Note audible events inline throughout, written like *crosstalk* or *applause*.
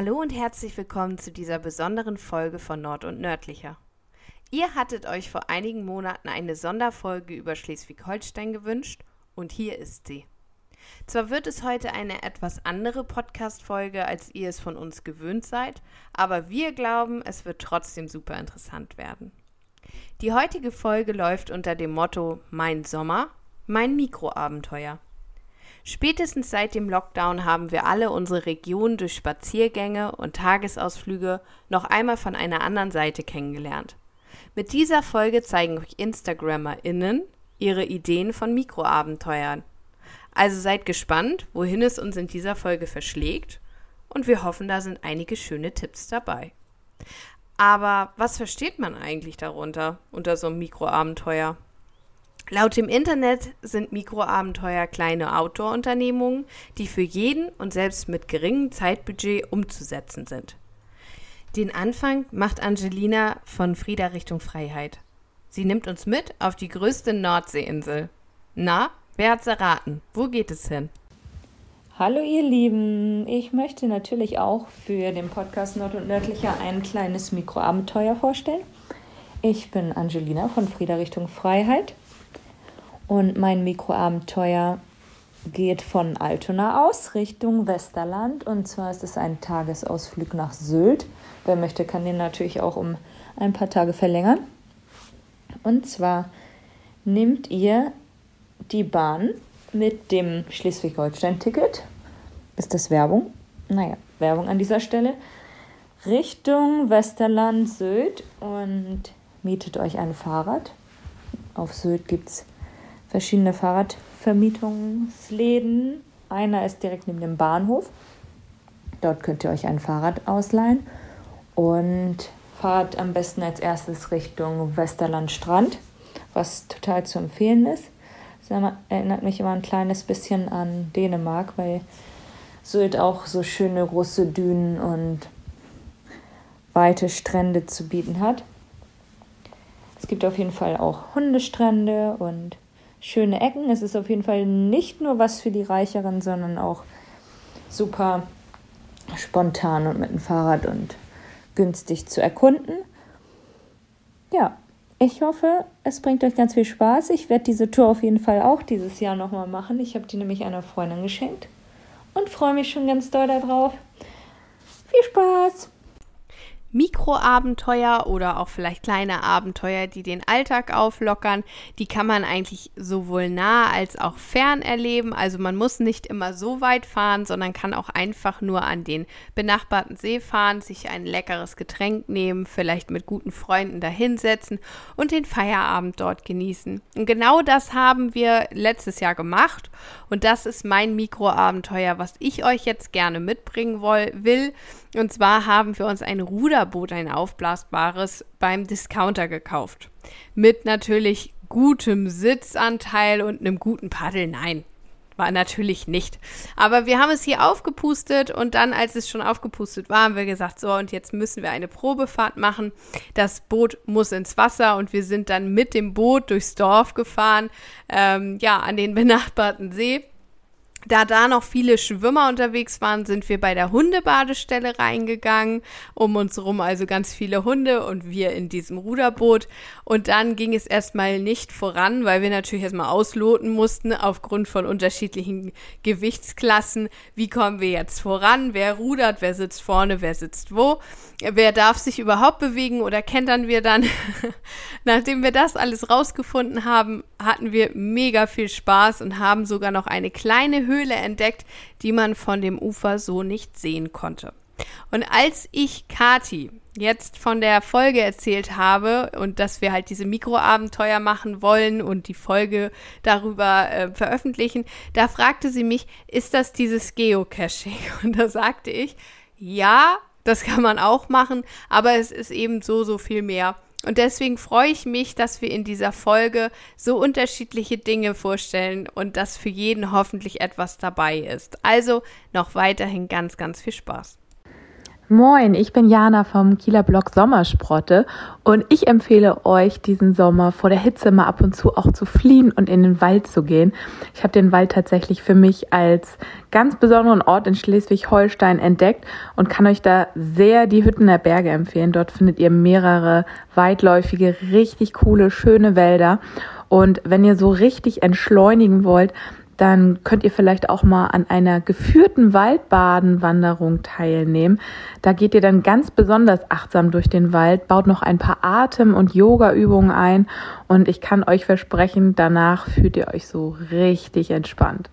Hallo und herzlich willkommen zu dieser besonderen Folge von Nord und Nördlicher. Ihr hattet euch vor einigen Monaten eine Sonderfolge über Schleswig-Holstein gewünscht und hier ist sie. Zwar wird es heute eine etwas andere Podcast-Folge, als ihr es von uns gewöhnt seid, aber wir glauben, es wird trotzdem super interessant werden. Die heutige Folge läuft unter dem Motto Mein Sommer, mein Mikroabenteuer. Spätestens seit dem Lockdown haben wir alle unsere Region durch Spaziergänge und Tagesausflüge noch einmal von einer anderen Seite kennengelernt. Mit dieser Folge zeigen euch InstagrammerInnen ihre Ideen von Mikroabenteuern. Also seid gespannt, wohin es uns in dieser Folge verschlägt und wir hoffen, da sind einige schöne Tipps dabei. Aber was versteht man eigentlich darunter, unter so einem Mikroabenteuer? Laut dem Internet sind Mikroabenteuer kleine Outdoor-Unternehmungen, die für jeden und selbst mit geringem Zeitbudget umzusetzen sind. Den Anfang macht Angelina von Frieda Richtung Freiheit. Sie nimmt uns mit auf die größte Nordseeinsel. Na, wer hat's erraten? Wo geht es hin? Hallo ihr Lieben, ich möchte natürlich auch für den Podcast Nord und Nördlicher ein kleines Mikroabenteuer vorstellen. Ich bin Angelina von Frieda Richtung Freiheit und mein Mikroabenteuer geht von Altona aus Richtung Westerland. Und zwar ist es ein Tagesausflug nach Sylt. Wer möchte, kann den natürlich auch um ein paar Tage verlängern. Und zwar nehmt ihr die Bahn mit dem Schleswig-Holstein-Ticket. Ist das Werbung? Naja, Werbung an dieser Stelle. Richtung Westerland, Sylt und mietet euch ein Fahrrad. Auf Sylt gibt es verschiedene Fahrradvermietungsläden. Einer ist direkt neben dem Bahnhof. Dort könnt ihr euch ein Fahrrad ausleihen und fahrt am besten als erstes Richtung Westerland Strand, was total zu empfehlen ist. Das erinnert mich immer ein kleines bisschen an Dänemark, weil Sylt auch so schöne große Dünen und weite Strände zu bieten hat. Es gibt auf jeden Fall auch Hundestrände und schöne Ecken. Es ist auf jeden Fall nicht nur was für die Reicheren, sondern auch super spontan und mit dem Fahrrad und günstig zu erkunden. Ja, ich hoffe, es bringt euch ganz viel Spaß. Ich werde diese Tour auf jeden Fall auch dieses Jahr nochmal machen. Ich habe die nämlich einer Freundin geschenkt und freue mich schon ganz doll darauf. Viel Spaß! Mikroabenteuer oder auch vielleicht kleine Abenteuer, die den Alltag auflockern, die kann man eigentlich sowohl nah als auch fern erleben. Also man muss nicht immer so weit fahren, sondern kann auch einfach nur an den benachbarten See fahren, sich ein leckeres Getränk nehmen, vielleicht mit guten Freunden dahinsetzen und den Feierabend dort genießen. Und genau das haben wir letztes Jahr gemacht und das ist mein Mikroabenteuer, was ich euch jetzt gerne mitbringen will. Und zwar haben wir uns ein Ruderboot, ein aufblasbares, beim Discounter gekauft. Mit natürlich gutem Sitzanteil und einem guten Paddel. Nein, war natürlich nicht. Aber wir haben es hier aufgepustet und dann, als es schon aufgepustet war, haben wir gesagt, so und jetzt müssen wir eine Probefahrt machen. Das Boot muss ins Wasser und wir sind dann mit dem Boot durchs Dorf gefahren, ähm, ja, an den benachbarten See. Da da noch viele Schwimmer unterwegs waren, sind wir bei der Hundebadestelle reingegangen, um uns rum also ganz viele Hunde und wir in diesem Ruderboot. Und dann ging es erstmal nicht voran, weil wir natürlich erstmal ausloten mussten aufgrund von unterschiedlichen Gewichtsklassen. Wie kommen wir jetzt voran? Wer rudert? Wer sitzt vorne? Wer sitzt wo? Wer darf sich überhaupt bewegen oder kentern wir dann? *laughs* Nachdem wir das alles rausgefunden haben, hatten wir mega viel Spaß und haben sogar noch eine kleine Höhle entdeckt, die man von dem Ufer so nicht sehen konnte. Und als ich Kati jetzt von der Folge erzählt habe und dass wir halt diese Mikroabenteuer machen wollen und die Folge darüber äh, veröffentlichen, da fragte sie mich, ist das dieses Geocaching? *laughs* Und da sagte ich, ja, das kann man auch machen, aber es ist eben so, so viel mehr. Und deswegen freue ich mich, dass wir in dieser Folge so unterschiedliche Dinge vorstellen und dass für jeden hoffentlich etwas dabei ist. Also noch weiterhin ganz, ganz viel Spaß. Moin, ich bin Jana vom Kieler Blog Sommersprotte und ich empfehle euch diesen Sommer vor der Hitze mal ab und zu auch zu fliehen und in den Wald zu gehen. Ich habe den Wald tatsächlich für mich als ganz besonderen Ort in Schleswig-Holstein entdeckt und kann euch da sehr die Hütten der Berge empfehlen. Dort findet ihr mehrere weitläufige, richtig coole, schöne Wälder. Und wenn ihr so richtig entschleunigen wollt, dann könnt ihr vielleicht auch mal an einer geführten Waldbadenwanderung teilnehmen. Da geht ihr dann ganz besonders achtsam durch den Wald, baut noch ein paar Atem- und Yoga-Übungen ein und ich kann euch versprechen, danach fühlt ihr euch so richtig entspannt.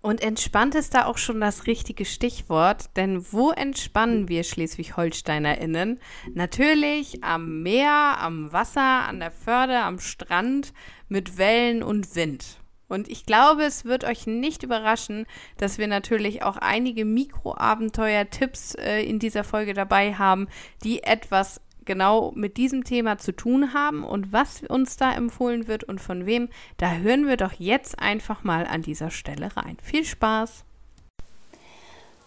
Und entspannt ist da auch schon das richtige Stichwort, denn wo entspannen wir Schleswig-HolsteinerInnen? Natürlich am Meer, am Wasser, an der Förde, am Strand mit Wellen und Wind. Und ich glaube, es wird euch nicht überraschen, dass wir natürlich auch einige Mikroabenteuer-Tipps äh, in dieser Folge dabei haben, die etwas genau mit diesem Thema zu tun haben und was uns da empfohlen wird und von wem, da hören wir doch jetzt einfach mal an dieser Stelle rein. Viel Spaß!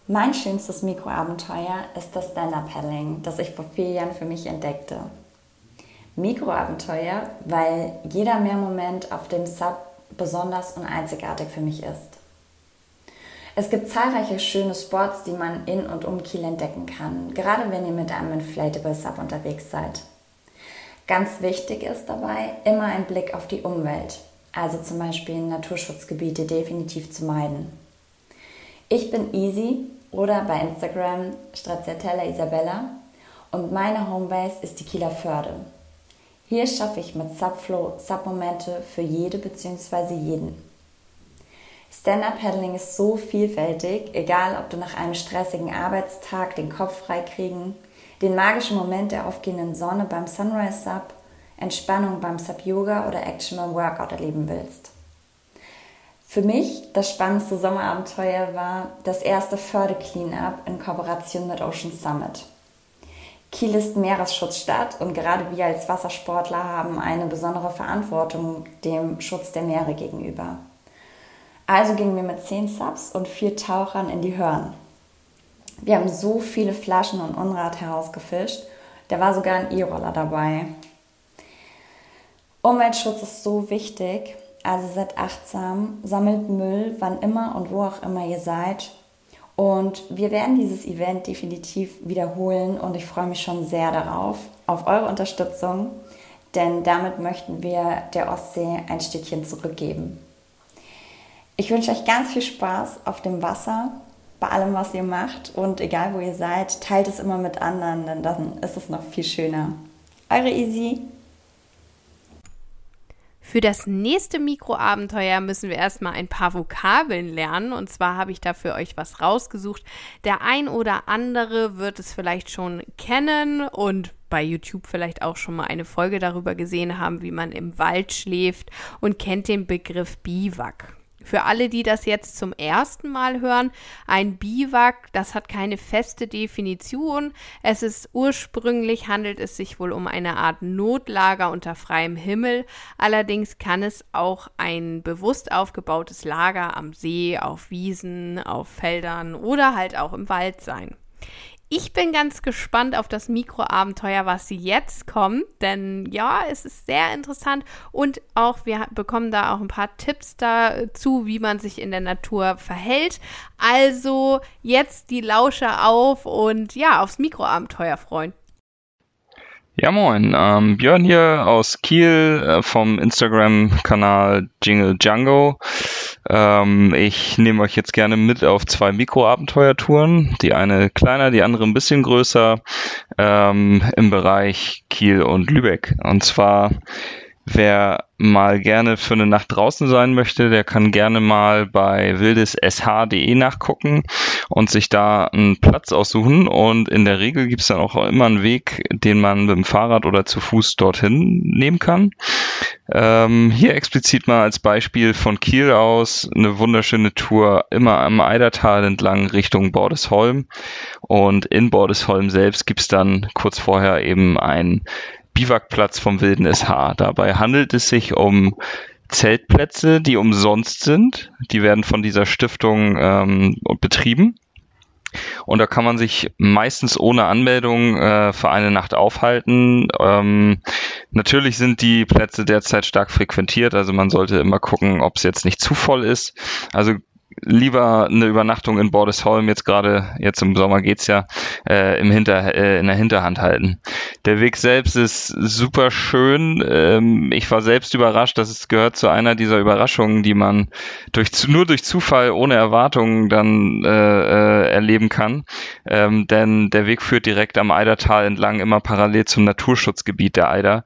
Mein schönstes Mikroabenteuer ist das Stand-Up-Paddling, das ich vor vier Jahren für mich entdeckte. Mikroabenteuer, weil jeder Mehrmoment auf dem Sub besonders und einzigartig für mich ist. Es gibt zahlreiche schöne Spots, die man in und um Kiel entdecken kann, gerade wenn ihr mit einem Inflatable Sub unterwegs seid. Ganz wichtig ist dabei immer ein Blick auf die Umwelt, also zum Beispiel Naturschutzgebiete definitiv zu meiden. Ich bin Easy oder bei Instagram Stracciatella Isabella und meine Homebase ist die Kieler Förde. Hier schaffe ich mit Subflow Submomente für jede bzw. jeden. Stand-Up-Paddling ist so vielfältig, egal ob du nach einem stressigen Arbeitstag den Kopf freikriegen, den magischen Moment der aufgehenden Sonne beim Sunrise Sub, Entspannung beim Sub Yoga oder Action beim Workout erleben willst. Für mich das spannendste Sommerabenteuer war das erste Förde Cleanup in Kooperation mit Ocean Summit. Kiel ist Meeresschutzstadt und gerade wir als Wassersportler haben eine besondere Verantwortung dem Schutz der Meere gegenüber. Also gingen wir mit zehn Subs und vier Tauchern in die Hörn. Wir haben so viele Flaschen und Unrat herausgefischt, da war sogar ein E-Roller dabei. Umweltschutz ist so wichtig, also seid achtsam, sammelt Müll, wann immer und wo auch immer ihr seid und wir werden dieses Event definitiv wiederholen und ich freue mich schon sehr darauf, auf eure Unterstützung, denn damit möchten wir der Ostsee ein Stückchen zurückgeben. Ich wünsche euch ganz viel Spaß auf dem Wasser, bei allem, was ihr macht und egal wo ihr seid, teilt es immer mit anderen, denn dann ist es noch viel schöner. Eure Easy. Für das nächste Mikroabenteuer müssen wir erstmal ein paar Vokabeln lernen. Und zwar habe ich da für euch was rausgesucht. Der ein oder andere wird es vielleicht schon kennen und bei YouTube vielleicht auch schon mal eine Folge darüber gesehen haben, wie man im Wald schläft und kennt den Begriff Biwak. Für alle, die das jetzt zum ersten Mal hören, ein Biwak, das hat keine feste Definition. Es ist ursprünglich handelt es sich wohl um eine Art Notlager unter freiem Himmel. Allerdings kann es auch ein bewusst aufgebautes Lager am See, auf Wiesen, auf Feldern oder halt auch im Wald sein. Ich bin ganz gespannt auf das Mikroabenteuer, was jetzt kommt, denn ja, es ist sehr interessant und auch wir bekommen da auch ein paar Tipps dazu, wie man sich in der Natur verhält. Also jetzt die Lauscher auf und ja, aufs Mikroabenteuer freuen. Ja, moin. Ähm, Björn hier aus Kiel äh, vom Instagram-Kanal Jingle Django. Ähm, ich nehme euch jetzt gerne mit auf zwei Mikroabenteuertouren. Die eine kleiner, die andere ein bisschen größer ähm, im Bereich Kiel und Lübeck. Und zwar Wer mal gerne für eine Nacht draußen sein möchte, der kann gerne mal bei wildessh.de nachgucken und sich da einen Platz aussuchen. Und in der Regel gibt es dann auch immer einen Weg, den man mit dem Fahrrad oder zu Fuß dorthin nehmen kann. Ähm, hier explizit mal als Beispiel von Kiel aus eine wunderschöne Tour immer am Eidertal entlang Richtung Bordesholm. Und in Bordesholm selbst gibt es dann kurz vorher eben ein Biwakplatz vom Wilden SH. Dabei handelt es sich um Zeltplätze, die umsonst sind. Die werden von dieser Stiftung ähm, betrieben. Und da kann man sich meistens ohne Anmeldung äh, für eine Nacht aufhalten. Ähm, natürlich sind die Plätze derzeit stark frequentiert, also man sollte immer gucken, ob es jetzt nicht zu voll ist. Also lieber eine Übernachtung in Bordesholm, jetzt gerade, jetzt im Sommer geht's ja, äh, im Hinter, äh, in der Hinterhand halten. Der Weg selbst ist super schön. Ähm, ich war selbst überrascht, dass es gehört zu einer dieser Überraschungen, die man durch, nur durch Zufall ohne Erwartungen dann äh, äh, erleben kann. Ähm, denn der Weg führt direkt am Eidertal entlang, immer parallel zum Naturschutzgebiet der Eider.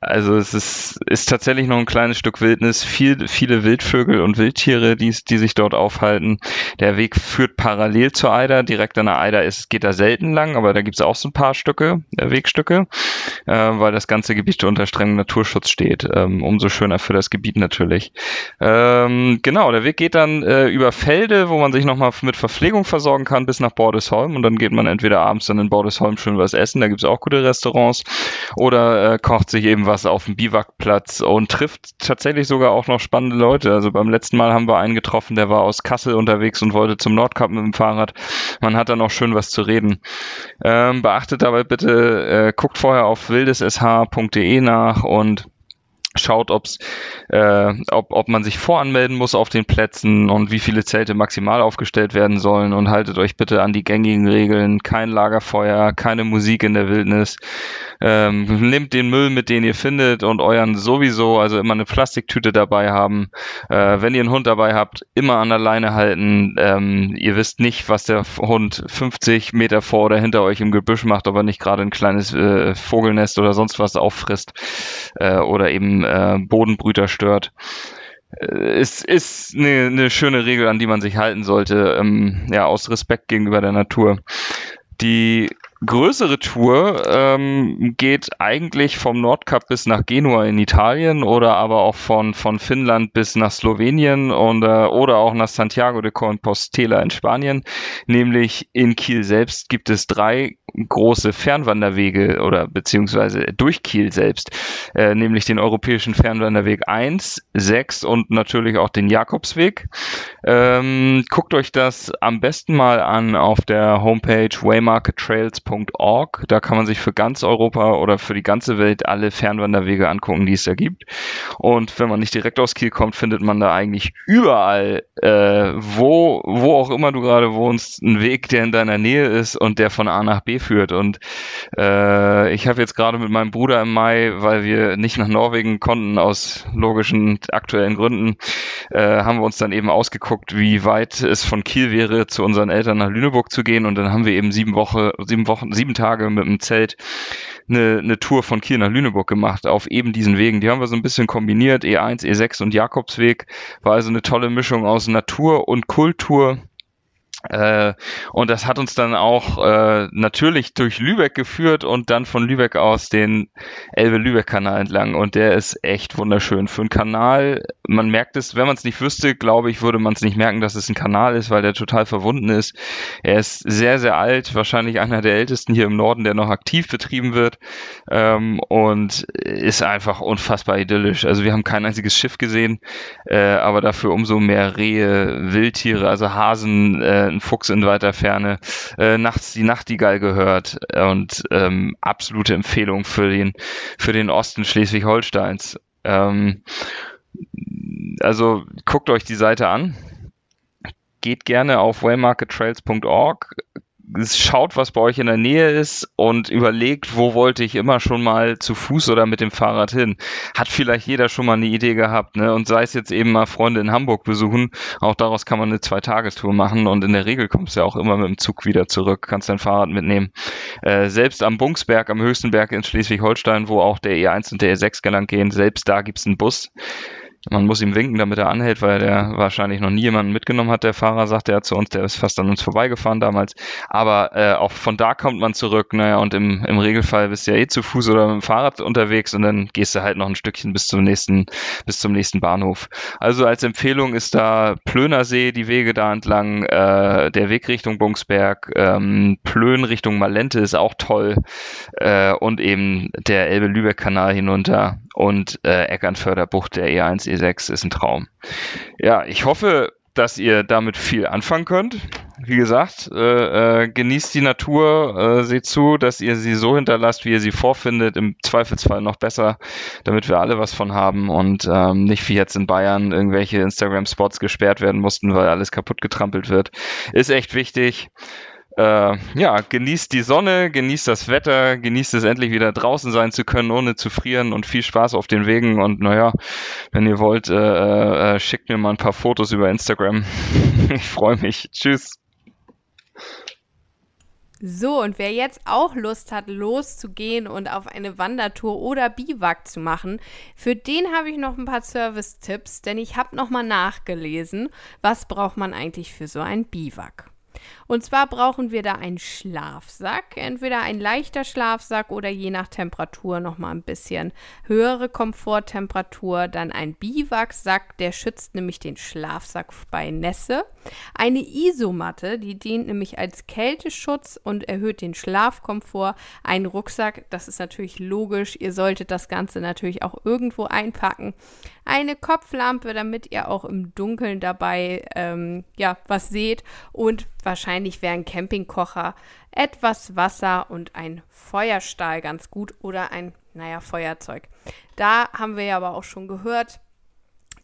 Also es ist, ist tatsächlich noch ein kleines Stück Wildnis, viel, viele Wildvögel und Wildtiere, die, die sich dort aufhalten. Der Weg führt parallel zur Eider. Direkt an der Eider ist, geht er selten lang, aber da gibt es auch so ein paar Stücke, äh, Wegstücke, äh, weil das ganze Gebiet unter strengem Naturschutz steht. Ähm, umso schöner für das Gebiet natürlich. Ähm, genau, der Weg geht dann äh, über Felde, wo man sich nochmal mit Verpflegung versorgen kann, bis nach Bordesholm und dann geht man entweder abends dann in Bordesholm schön was essen, da gibt es auch gute Restaurants, oder äh, kocht sich eben was auf dem Biwakplatz und trifft tatsächlich sogar auch noch spannende Leute. Also beim letzten Mal haben wir einen getroffen, der war aus Kassel unterwegs und wollte zum Nordkap mit dem Fahrrad. Man hat dann auch schön was zu reden. Ähm, beachtet dabei bitte, äh, guckt vorher auf wildessh.de nach und schaut, ob's, äh, ob, ob man sich voranmelden muss auf den Plätzen und wie viele Zelte maximal aufgestellt werden sollen und haltet euch bitte an die gängigen Regeln. Kein Lagerfeuer, keine Musik in der Wildnis. Ähm, nehmt den Müll mit, den ihr findet und euren sowieso, also immer eine Plastiktüte dabei haben. Äh, wenn ihr einen Hund dabei habt, immer an der Leine halten. Ähm, ihr wisst nicht, was der Hund 50 Meter vor oder hinter euch im Gebüsch macht, ob er nicht gerade ein kleines äh, Vogelnest oder sonst was auffrisst äh, oder eben äh, Bodenbrüter stört. Es äh, ist eine, eine schöne Regel, an die man sich halten sollte, ähm, ja, aus Respekt gegenüber der Natur. Die größere Tour ähm, geht eigentlich vom Nordkap bis nach Genua in Italien oder aber auch von, von Finnland bis nach Slowenien und, äh, oder auch nach Santiago de Compostela in Spanien. Nämlich in Kiel selbst gibt es drei große Fernwanderwege oder beziehungsweise durch Kiel selbst, äh, nämlich den Europäischen Fernwanderweg 1, 6 und natürlich auch den Jakobsweg. Ähm, guckt euch das am besten mal an auf der Homepage waymarkettrails.org. Da kann man sich für ganz Europa oder für die ganze Welt alle Fernwanderwege angucken, die es da gibt. Und wenn man nicht direkt aus Kiel kommt, findet man da eigentlich überall, äh, wo, wo auch immer du gerade wohnst, einen Weg, der in deiner Nähe ist und der von A nach B führt. Und äh, ich habe jetzt gerade mit meinem Bruder im Mai, weil wir nicht nach Norwegen konnten aus logischen aktuellen Gründen, äh, haben wir uns dann eben ausgeguckt, wie weit es von Kiel wäre, zu unseren Eltern nach Lüneburg zu gehen. Und dann haben wir eben sieben Wochen, sieben Wochen, sieben Tage mit dem Zelt eine, eine Tour von Kiel nach Lüneburg gemacht auf eben diesen Wegen. Die haben wir so ein bisschen kombiniert, E1, E6 und Jakobsweg. War also eine tolle Mischung aus Natur und Kultur. Äh, und das hat uns dann auch äh, natürlich durch Lübeck geführt und dann von Lübeck aus den Elbe-Lübeck-Kanal entlang. Und der ist echt wunderschön. Für einen Kanal, man merkt es, wenn man es nicht wüsste, glaube ich, würde man es nicht merken, dass es ein Kanal ist, weil der total verwunden ist. Er ist sehr, sehr alt, wahrscheinlich einer der ältesten hier im Norden, der noch aktiv betrieben wird. Ähm, und ist einfach unfassbar idyllisch. Also wir haben kein einziges Schiff gesehen, äh, aber dafür umso mehr Rehe, Wildtiere, also Hasen, äh, ein Fuchs in weiter Ferne, äh, nachts die Nachtigall gehört und ähm, absolute Empfehlung für den, für den Osten Schleswig-Holsteins. Ähm, also guckt euch die Seite an. Geht gerne auf waymarkettrails.org, schaut, was bei euch in der Nähe ist und überlegt, wo wollte ich immer schon mal zu Fuß oder mit dem Fahrrad hin. Hat vielleicht jeder schon mal eine Idee gehabt, ne? Und sei es jetzt eben mal Freunde in Hamburg besuchen, auch daraus kann man eine Zweitagestour machen und in der Regel kommst du ja auch immer mit dem Zug wieder zurück, kannst dein Fahrrad mitnehmen. Äh, selbst am Bungsberg, am höchsten Berg in Schleswig-Holstein, wo auch der E1 und der E6 gelang gehen, selbst da gibt's einen Bus. Man muss ihm winken, damit er anhält, weil der wahrscheinlich noch nie jemanden mitgenommen hat. Der Fahrer sagt er zu uns, der ist fast an uns vorbeigefahren damals. Aber äh, auch von da kommt man zurück. Naja, und im, im Regelfall bist du ja eh zu Fuß oder mit dem Fahrrad unterwegs und dann gehst du halt noch ein Stückchen bis zum nächsten, bis zum nächsten Bahnhof. Also als Empfehlung ist da Plönersee, die Wege da entlang, äh, der Weg Richtung Bungsberg, ähm, Plön Richtung Malente ist auch toll äh, und eben der Elbe-Lübeck-Kanal hinunter und äh, Eckernförder Bucht der E1 E6 ist ein Traum. Ja, ich hoffe, dass ihr damit viel anfangen könnt. wie gesagt, äh, äh, genießt die Natur, äh, seht zu, dass ihr sie so hinterlasst, wie ihr sie vorfindet, im Zweifelsfall noch besser, damit wir alle was von haben und ähm, nicht wie jetzt in Bayern irgendwelche Instagram-Spots gesperrt werden mussten, weil alles kaputt getrampelt wird. Ist echt wichtig äh, ja, genießt die Sonne, genießt das Wetter, genießt es endlich wieder draußen sein zu können, ohne zu frieren und viel Spaß auf den Wegen. Und naja, wenn ihr wollt, äh, äh, schickt mir mal ein paar Fotos über Instagram. *laughs* ich freue mich. Tschüss. So, und wer jetzt auch Lust hat, loszugehen und auf eine Wandertour oder Biwak zu machen, für den habe ich noch ein paar Service-Tipps, denn ich habe nochmal nachgelesen, was braucht man eigentlich für so ein Biwak. Und zwar brauchen wir da einen Schlafsack, entweder ein leichter Schlafsack oder je nach Temperatur nochmal ein bisschen höhere Komforttemperatur, dann ein Biwaksack, der schützt nämlich den Schlafsack bei Nässe, eine Isomatte, die dient nämlich als Kälteschutz und erhöht den Schlafkomfort, ein Rucksack, das ist natürlich logisch, ihr solltet das Ganze natürlich auch irgendwo einpacken, eine Kopflampe, damit ihr auch im Dunkeln dabei ähm, ja was seht. Und wahrscheinlich wäre ein Campingkocher, etwas Wasser und ein Feuerstahl ganz gut oder ein, naja, Feuerzeug. Da haben wir ja aber auch schon gehört,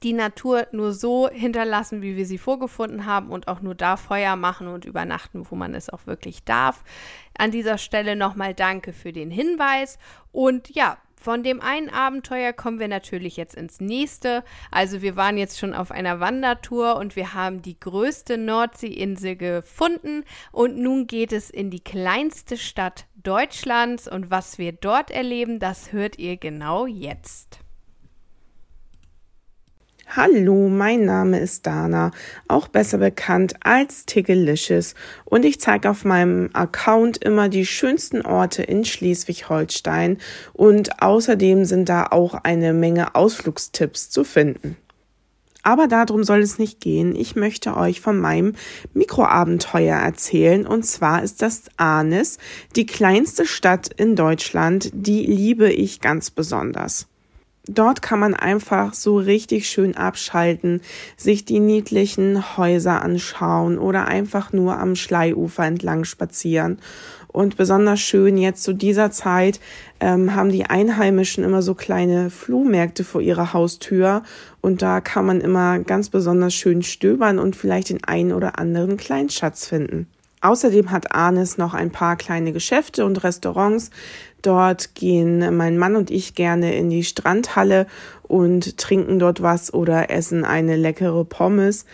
die Natur nur so hinterlassen, wie wir sie vorgefunden haben und auch nur da Feuer machen und übernachten, wo man es auch wirklich darf. An dieser Stelle nochmal danke für den Hinweis und ja, von dem einen Abenteuer kommen wir natürlich jetzt ins nächste. Also wir waren jetzt schon auf einer Wandertour und wir haben die größte Nordseeinsel gefunden und nun geht es in die kleinste Stadt Deutschlands und was wir dort erleben, das hört ihr genau jetzt. Hallo, mein Name ist Dana, auch besser bekannt als Tiggelicious und ich zeige auf meinem Account immer die schönsten Orte in Schleswig-Holstein und außerdem sind da auch eine Menge Ausflugstipps zu finden. Aber darum soll es nicht gehen. Ich möchte euch von meinem Mikroabenteuer erzählen. Und zwar ist das Arnis, die kleinste Stadt in Deutschland. Die liebe ich ganz besonders. Dort kann man einfach so richtig schön abschalten, sich die niedlichen Häuser anschauen oder einfach nur am Schleiufer entlang spazieren. Und besonders schön jetzt zu dieser Zeit ähm, haben die Einheimischen immer so kleine Flohmärkte vor ihrer Haustür und da kann man immer ganz besonders schön stöbern und vielleicht den einen oder anderen Kleinschatz finden. Außerdem hat Arnes noch ein paar kleine Geschäfte und Restaurants. Dort gehen mein Mann und ich gerne in die Strandhalle und trinken dort was oder essen eine leckere Pommes.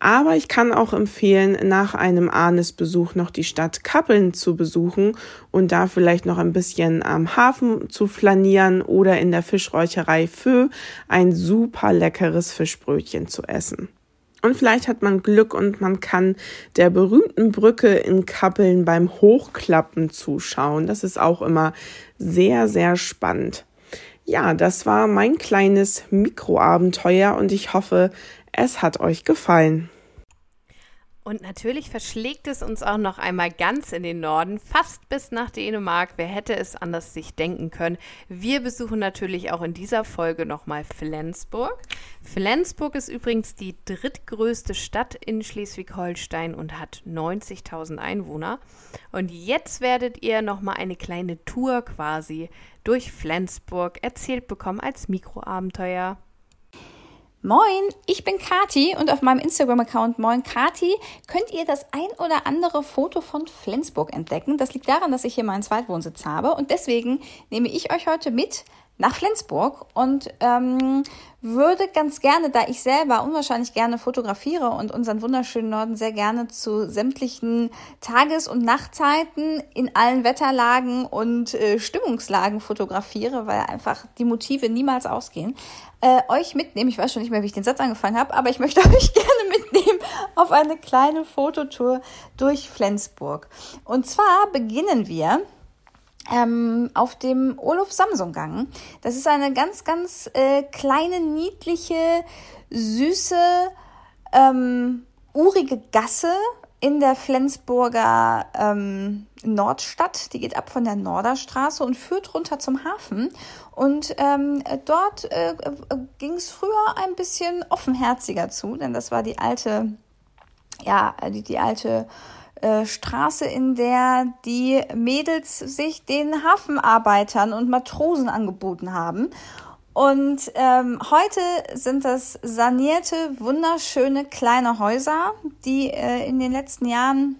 Aber ich kann auch empfehlen, nach einem Arnes-Besuch noch die Stadt Kappeln zu besuchen und da vielleicht noch ein bisschen am Hafen zu flanieren oder in der Fischräucherei Fö ein super leckeres Fischbrötchen zu essen. Und vielleicht hat man Glück und man kann der berühmten Brücke in Kappeln beim Hochklappen zuschauen. Das ist auch immer sehr, sehr spannend. Ja, das war mein kleines Mikroabenteuer und ich hoffe, es hat euch gefallen. Und natürlich verschlägt es uns auch noch einmal ganz in den Norden, fast bis nach Dänemark. Wer hätte es anders sich denken können? Wir besuchen natürlich auch in dieser Folge nochmal Flensburg. Flensburg ist übrigens die drittgrößte Stadt in Schleswig-Holstein und hat 90.000 Einwohner. Und jetzt werdet ihr nochmal eine kleine Tour quasi durch Flensburg erzählt bekommen als Mikroabenteuer. Moin, ich bin Kati und auf meinem Instagram-Account Moin Kati könnt ihr das ein oder andere Foto von Flensburg entdecken. Das liegt daran, dass ich hier meinen Zweitwohnsitz habe und deswegen nehme ich euch heute mit nach Flensburg und ähm, würde ganz gerne, da ich selber unwahrscheinlich gerne fotografiere und unseren wunderschönen Norden sehr gerne zu sämtlichen Tages- und Nachtzeiten in allen Wetterlagen und äh, Stimmungslagen fotografiere, weil einfach die Motive niemals ausgehen, äh, euch mitnehmen. Ich weiß schon nicht mehr, wie ich den Satz angefangen habe, aber ich möchte *laughs* euch gerne mitnehmen auf eine kleine Fototour durch Flensburg. Und zwar beginnen wir ähm, auf dem Olof Samsung Gang. Das ist eine ganz, ganz äh, kleine, niedliche, süße, ähm, urige Gasse in der Flensburger ähm, Nordstadt. Die geht ab von der Norderstraße und führt runter zum Hafen. Und ähm, dort äh, ging es früher ein bisschen offenherziger zu, denn das war die alte, ja, die, die alte äh, Straße, in der die Mädels sich den Hafenarbeitern und Matrosen angeboten haben. Und ähm, heute sind das sanierte, wunderschöne kleine Häuser, die äh, in den letzten Jahren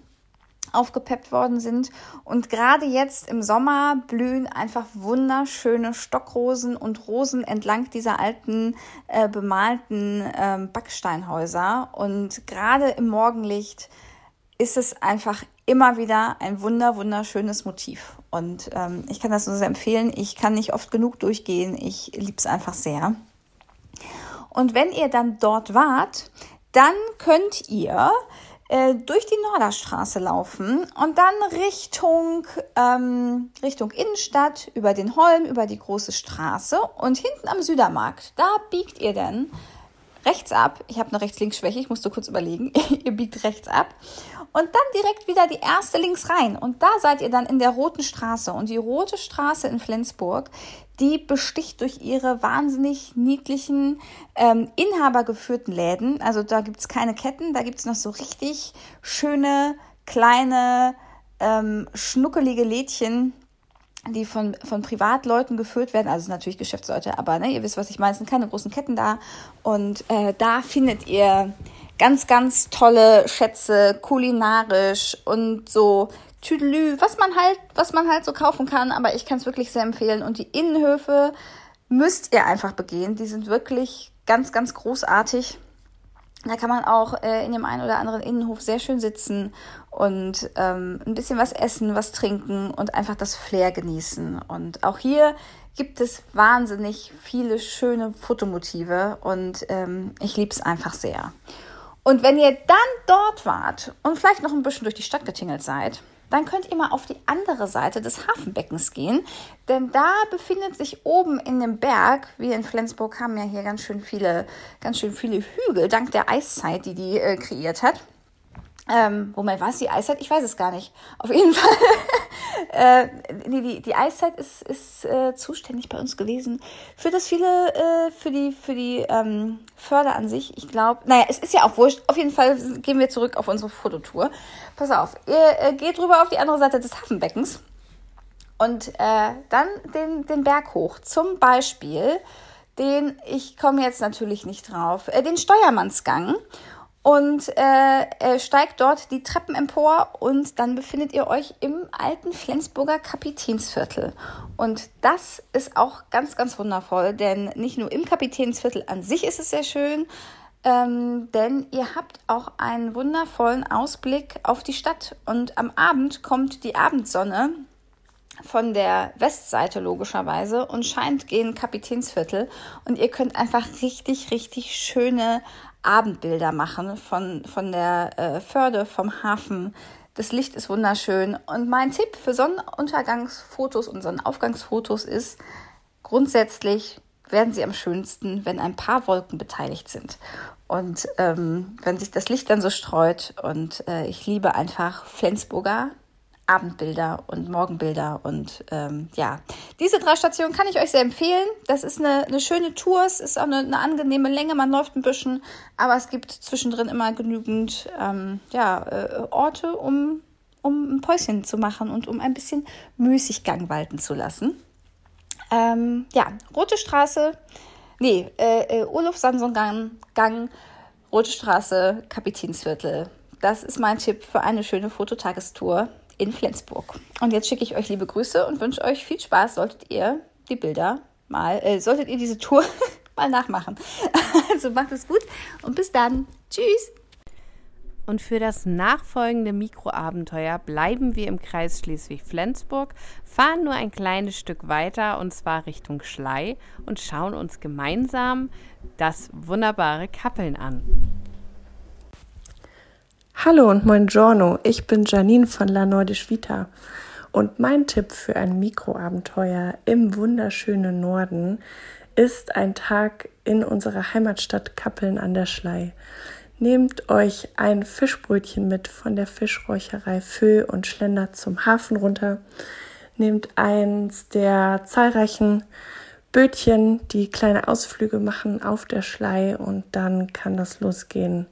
aufgepeppt worden sind. Und gerade jetzt im Sommer blühen einfach wunderschöne Stockrosen und Rosen entlang dieser alten äh, bemalten äh, Backsteinhäuser. Und gerade im Morgenlicht ist es einfach immer wieder ein wunder, wunderschönes Motiv. Und ähm, ich kann das nur sehr empfehlen. Ich kann nicht oft genug durchgehen. Ich liebe es einfach sehr. Und wenn ihr dann dort wart, dann könnt ihr äh, durch die Norderstraße laufen und dann Richtung, ähm, Richtung Innenstadt, über den Holm, über die große Straße und hinten am Südermarkt, da biegt ihr dann rechts ab. Ich habe eine Rechts-Links-Schwäche, ich musste kurz überlegen. *laughs* ihr biegt rechts ab und dann direkt wieder die erste links rein. Und da seid ihr dann in der Roten Straße. Und die Rote Straße in Flensburg, die besticht durch ihre wahnsinnig niedlichen, ähm, inhabergeführten Läden. Also da gibt es keine Ketten, da gibt es noch so richtig schöne, kleine, ähm, schnuckelige Lädchen, die von, von Privatleuten geführt werden, also natürlich Geschäftsleute, aber ne, ihr wisst, was ich meine, es sind keine großen Ketten da. Und äh, da findet ihr ganz, ganz tolle Schätze, kulinarisch und so Tüdelü, was man halt, was man halt so kaufen kann, aber ich kann es wirklich sehr empfehlen. Und die Innenhöfe müsst ihr einfach begehen. Die sind wirklich ganz, ganz großartig. Da kann man auch äh, in dem einen oder anderen Innenhof sehr schön sitzen und ähm, ein bisschen was essen, was trinken und einfach das Flair genießen. Und auch hier gibt es wahnsinnig viele schöne Fotomotive und ähm, ich liebe es einfach sehr. Und wenn ihr dann dort wart und vielleicht noch ein bisschen durch die Stadt getingelt seid, dann könnt ihr mal auf die andere Seite des Hafenbeckens gehen, denn da befindet sich oben in dem Berg, wir in Flensburg haben ja hier ganz schön viele, ganz schön viele Hügel, dank der Eiszeit, die die äh, kreiert hat. Ähm, Moment, war es die Eiszeit? Ich weiß es gar nicht. Auf jeden *laughs* Fall. äh, nee, die, die Eiszeit ist, ist äh, zuständig bei uns gewesen für das viele, äh, für die, für die ähm, Förder an sich. Ich glaube, naja, es ist ja auch wurscht. Auf jeden Fall gehen wir zurück auf unsere Fototour. Pass auf, ihr äh, geht rüber auf die andere Seite des Hafenbeckens und äh, dann den, den Berg hoch. Zum Beispiel den, ich komme jetzt natürlich nicht drauf, äh, den Steuermannsgang und äh, steigt dort die Treppen empor und dann befindet ihr euch im alten Flensburger Kapitänsviertel. Und das ist auch ganz, ganz wundervoll, denn nicht nur im Kapitänsviertel an sich ist es sehr schön, ähm, denn ihr habt auch einen wundervollen Ausblick auf die Stadt. Und am Abend kommt die Abendsonne von der Westseite logischerweise und scheint gegen Kapitänsviertel. Und ihr könnt einfach richtig, richtig schöne Abendbilder machen von, von der äh, Förde, vom Hafen. Das Licht ist wunderschön. Und mein Tipp für Sonnenuntergangsfotos und Sonnenaufgangsfotos ist, grundsätzlich werden sie am schönsten, wenn ein paar Wolken beteiligt sind. Und ähm, wenn sich das Licht dann so streut. Und äh, ich liebe einfach Flensburger Abendbilder und Morgenbilder. Und ähm, ja, diese drei Stationen kann ich euch sehr empfehlen. Das ist eine, eine schöne Tour, es ist auch eine, eine, angenehme Länge, man läuft ein bisschen, aber es gibt zwischendrin immer genügend ähm, ja, äh, Orte, um, um ein Päuschen zu machen und um ein bisschen Müßiggang walten zu lassen. Ähm, ja, Rote Straße, nee, äh, äh, Olaf Samson Gang, Gang, Rote Straße, Kapitänsviertel. Das ist mein Tipp für eine schöne Fototagestour in Flensburg. Und jetzt schicke ich euch liebe Grüße und wünsche euch viel Spaß, solltet ihr die Bilder mal, äh, solltet ihr diese Tour *laughs* mal nachmachen. *laughs* Also macht es gut und bis dann. Tschüss. Und für das nachfolgende Mikroabenteuer bleiben wir im Kreis Schleswig-Flensburg, fahren nur ein kleines Stück weiter und zwar Richtung Schlei und schauen uns gemeinsam das wunderbare Kappeln an. Hallo und moin Giorno, ich bin Janine von La Nordisch Vita und mein Tipp für ein Mikroabenteuer im wunderschönen Norden ist ein Tag in unserer Heimatstadt Kappeln an der Schlei. Nehmt euch ein Fischbrötchen mit von der Fischräucherei Föh und schlendert zum Hafen runter. Nehmt eins der zahlreichen Bötchen, die kleine Ausflüge machen auf der Schlei und dann kann das losgehen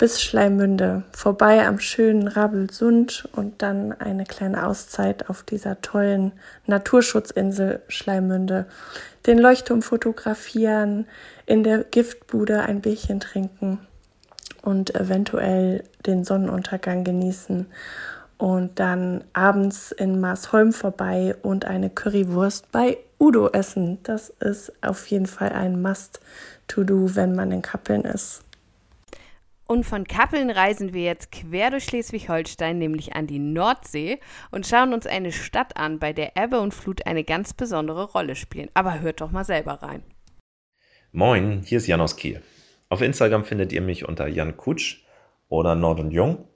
bis Schleimünde, vorbei am schönen Rabelsund und dann eine kleine Auszeit auf dieser tollen Naturschutzinsel Schleimünde, den Leuchtturm fotografieren, in der Giftbude ein Bierchen trinken und eventuell den Sonnenuntergang genießen und dann abends in Marsholm vorbei und eine Currywurst bei Udo essen. Das ist auf jeden Fall ein Must-to-do, wenn man in Kappeln ist. Und von Kappeln reisen wir jetzt quer durch Schleswig-Holstein, nämlich an die Nordsee und schauen uns eine Stadt an, bei der Ebbe und Flut eine ganz besondere Rolle spielen. Aber hört doch mal selber rein. Moin, hier ist Jan aus Kiel. Auf Instagram findet ihr mich unter Jan Kutsch oder Nord und Jung.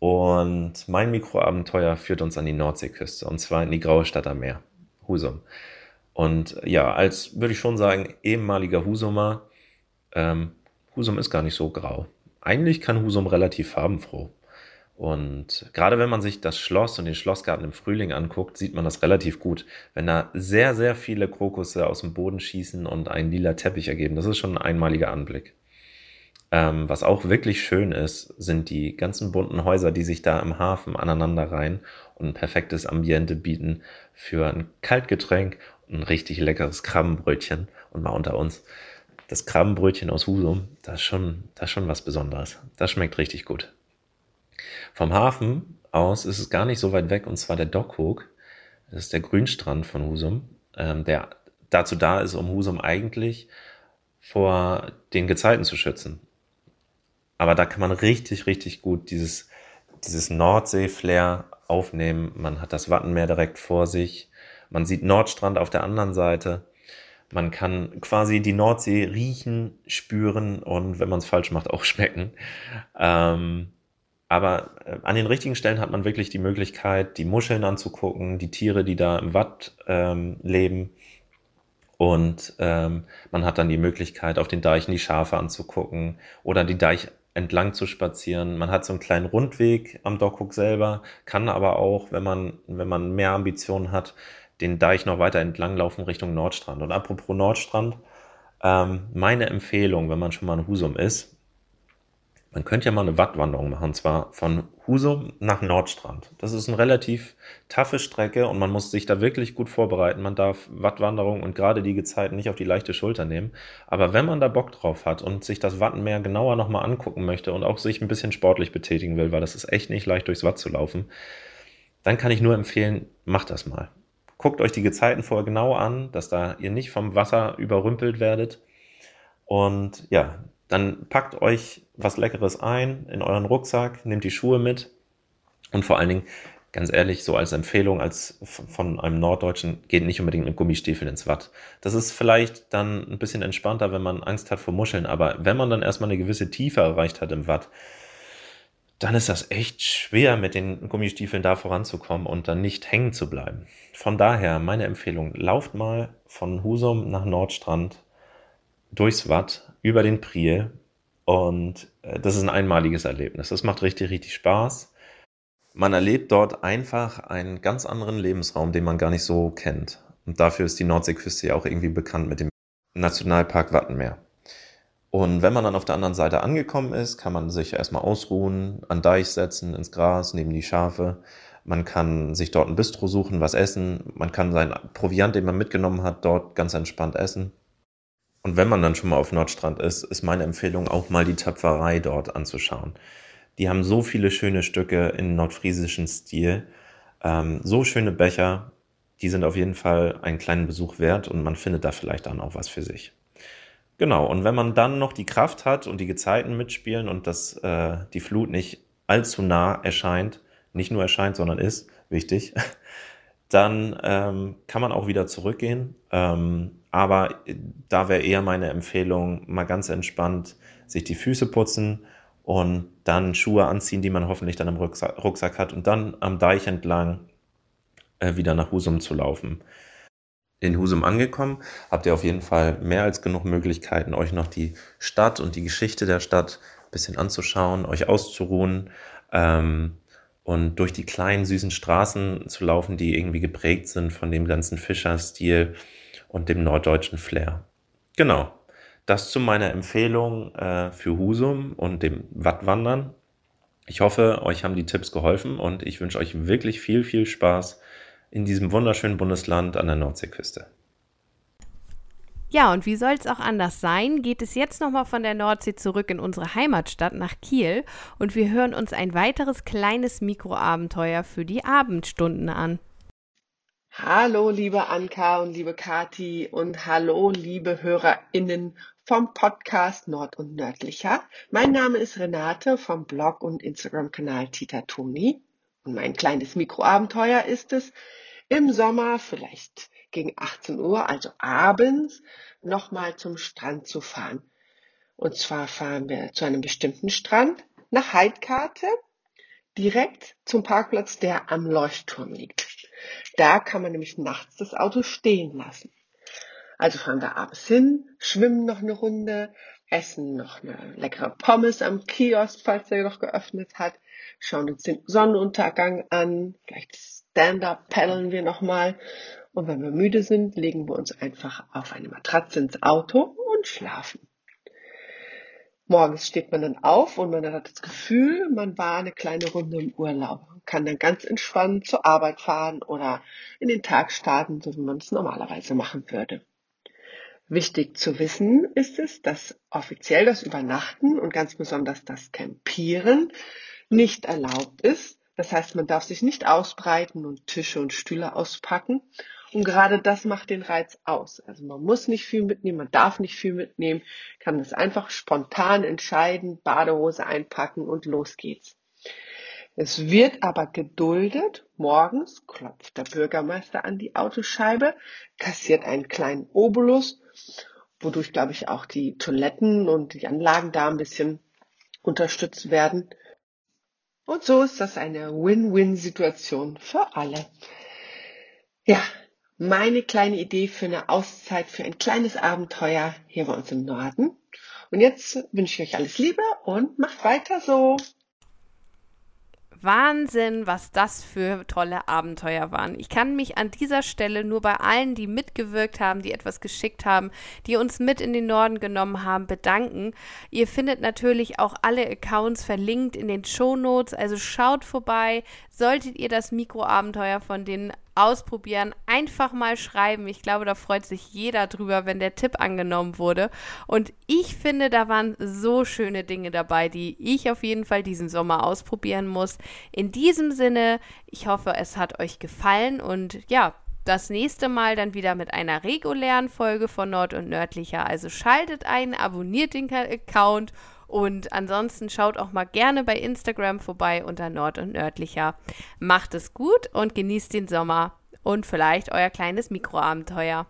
Und mein Mikroabenteuer führt uns an die Nordseeküste und zwar in die graue Stadt am Meer, Husum. Und ja, als würde ich schon sagen, ehemaliger Husumer, ähm, Husum ist gar nicht so grau eigentlich kann Husum relativ farbenfroh. Und gerade wenn man sich das Schloss und den Schlossgarten im Frühling anguckt, sieht man das relativ gut. Wenn da sehr, sehr viele Krokusse aus dem Boden schießen und einen lila Teppich ergeben, das ist schon ein einmaliger Anblick. Ähm, was auch wirklich schön ist, sind die ganzen bunten Häuser, die sich da im Hafen aneinander reihen und ein perfektes Ambiente bieten für ein Kaltgetränk ein richtig leckeres Krabbenbrötchen. Und mal unter uns, das Krabbenbrötchen aus Husum, das ist schon, das ist schon was Besonderes. Das schmeckt richtig gut. Vom Hafen aus ist es gar nicht so weit weg, und zwar der Dockhook. Das ist der Grünstrand von Husum, ähm, der dazu da ist, um Husum eigentlich vor den Gezeiten zu schützen. Aber da kann man richtig, richtig gut dieses, dieses Nordsee-Flair aufnehmen. Man hat das Wattenmeer direkt vor sich. Man sieht Nordstrand auf der anderen Seite. Man kann quasi die Nordsee riechen, spüren und wenn man es falsch macht, auch *laughs* schmecken. Ähm, aber äh, an den richtigen Stellen hat man wirklich die Möglichkeit, die Muscheln anzugucken, die Tiere, die da im Watt ähm, leben. Und ähm, man hat dann die Möglichkeit, auf den Deichen die Schafe anzugucken oder die Deich entlang zu spazieren. Man hat so einen kleinen Rundweg am Dockhook selber, kann aber auch, wenn man, wenn man mehr Ambitionen hat, den Deich noch weiter entlang laufen Richtung Nordstrand. Und apropos Nordstrand, ähm, meine Empfehlung, wenn man schon mal in Husum ist, man könnte ja mal eine Wattwanderung machen, und zwar von Husum nach Nordstrand. Das ist eine relativ taffe Strecke und man muss sich da wirklich gut vorbereiten. Man darf Wattwanderung und gerade die Gezeiten nicht auf die leichte Schulter nehmen. Aber wenn man da Bock drauf hat und sich das Wattenmeer genauer nochmal angucken möchte und auch sich ein bisschen sportlich betätigen will, weil das ist echt nicht leicht durchs Watt zu laufen, dann kann ich nur empfehlen, macht das mal. Guckt euch die Gezeiten vorher genau an, dass da ihr nicht vom Wasser überrümpelt werdet. Und ja, dann packt euch was Leckeres ein in euren Rucksack, nehmt die Schuhe mit und vor allen Dingen, ganz ehrlich, so als Empfehlung als von einem Norddeutschen, geht nicht unbedingt mit Gummistiefeln ins Watt. Das ist vielleicht dann ein bisschen entspannter, wenn man Angst hat vor Muscheln, aber wenn man dann erstmal eine gewisse Tiefe erreicht hat im Watt, dann ist das echt schwer, mit den Gummistiefeln da voranzukommen und dann nicht hängen zu bleiben. Von daher meine Empfehlung, lauft mal von Husum nach Nordstrand durchs Watt über den Priel und äh, das ist ein einmaliges Erlebnis. Das macht richtig, richtig Spaß. Man erlebt dort einfach einen ganz anderen Lebensraum, den man gar nicht so kennt. Und dafür ist die Nordseeküste ja auch irgendwie bekannt mit dem Nationalpark Wattenmeer. Und wenn man dann auf der anderen Seite angekommen ist, kann man sich erstmal ausruhen, an Deich setzen, ins Gras, neben die Schafe. Man kann sich dort ein Bistro suchen, was essen. Man kann seinen Proviant, den man mitgenommen hat, dort ganz entspannt essen. Und wenn man dann schon mal auf Nordstrand ist, ist meine Empfehlung auch mal die Töpferei dort anzuschauen. Die haben so viele schöne Stücke in nordfriesischen Stil, ähm, so schöne Becher, die sind auf jeden Fall einen kleinen Besuch wert und man findet da vielleicht dann auch was für sich. Genau, und wenn man dann noch die Kraft hat und die Gezeiten mitspielen und dass äh, die Flut nicht allzu nah erscheint, nicht nur erscheint, sondern ist, wichtig, *laughs* dann ähm, kann man auch wieder zurückgehen. Ähm, aber da wäre eher meine Empfehlung, mal ganz entspannt sich die Füße putzen und dann Schuhe anziehen, die man hoffentlich dann im Rucksack, hat und dann am Deich entlang äh, wieder nach Husum zu laufen in Husum angekommen, habt ihr auf jeden Fall mehr als genug Möglichkeiten, euch noch die Stadt und die Geschichte der Stadt ein bisschen anzuschauen, euch auszuruhen ähm, und durch die kleinen süßen Straßen zu laufen, die irgendwie geprägt sind von dem ganzen Fischerstil. und dem norddeutschen Flair. Genau, das zu meiner Empfehlung äh, für Husum und dem Wattwandern. Ich hoffe, euch haben die Tipps geholfen und ich wünsche euch wirklich viel, viel Spaß in diesem wunderschönen Bundesland an der Nordseeküste. Ja, und wie soll es auch anders sein, geht es jetzt nochmal von der Nordsee zurück in unsere Heimatstadt nach Kiel und wir hören uns ein weiteres kleines Mikroabenteuer für die Abendstunden an. Hallo, liebe Anka und liebe Kati und hallo, liebe HörerInnen vom Podcast Nord und Nördlicher. Mein Name ist Renate vom Blog und Instagram-Kanal Tita Toni mein kleines Mikroabenteuer ist es, im Sommer vielleicht gegen 18 Uhr, also abends, nochmal zum Strand zu fahren. Und zwar fahren wir zu einem bestimmten Strand nach Heidkarte direkt zum Parkplatz, der am Leuchtturm liegt. Da kann man nämlich nachts das Auto stehen lassen. Also fahren wir abends hin, schwimmen noch eine Runde, essen noch eine leckere Pommes am Kiosk, falls der noch geöffnet hat, schauen uns den Sonnenuntergang an, vielleicht Stand-up paddeln wir nochmal und wenn wir müde sind, legen wir uns einfach auf eine Matratze ins Auto und schlafen. Morgens steht man dann auf und man hat das Gefühl, man war eine kleine Runde im Urlaub. Man kann dann ganz entspannt zur Arbeit fahren oder in den Tag starten, so wie man es normalerweise machen würde. Wichtig zu wissen ist es, dass offiziell das Übernachten und ganz besonders das Campieren nicht erlaubt ist. Das heißt, man darf sich nicht ausbreiten und Tische und Stühle auspacken und gerade das macht den Reiz aus. Also man muss nicht viel mitnehmen, man darf nicht viel mitnehmen, kann das einfach spontan entscheiden, Badehose einpacken und los geht's. Es wird aber geduldet. Morgens klopft der Bürgermeister an die Autoscheibe, kassiert einen kleinen Obolus, wodurch, glaube ich, auch die Toiletten und die Anlagen da ein bisschen unterstützt werden. Und so ist das eine Win-Win-Situation für alle. Ja, meine kleine Idee für eine Auszeit, für ein kleines Abenteuer hier bei uns im Norden. Und jetzt wünsche ich euch alles Liebe und macht weiter so. Wahnsinn, was das für tolle Abenteuer waren. Ich kann mich an dieser Stelle nur bei allen, die mitgewirkt haben, die etwas geschickt haben, die uns mit in den Norden genommen haben, bedanken. Ihr findet natürlich auch alle Accounts verlinkt in den Show Notes, also schaut vorbei. Solltet ihr das Mikroabenteuer von den ausprobieren, einfach mal schreiben. Ich glaube, da freut sich jeder drüber, wenn der Tipp angenommen wurde. Und ich finde, da waren so schöne Dinge dabei, die ich auf jeden Fall diesen Sommer ausprobieren muss. In diesem Sinne, ich hoffe, es hat euch gefallen und ja, das nächste Mal dann wieder mit einer regulären Folge von Nord und Nördlicher. Also schaltet ein, abonniert den Account und ansonsten schaut auch mal gerne bei Instagram vorbei unter Nord und Nördlicher. Macht es gut und genießt den Sommer und vielleicht euer kleines Mikroabenteuer.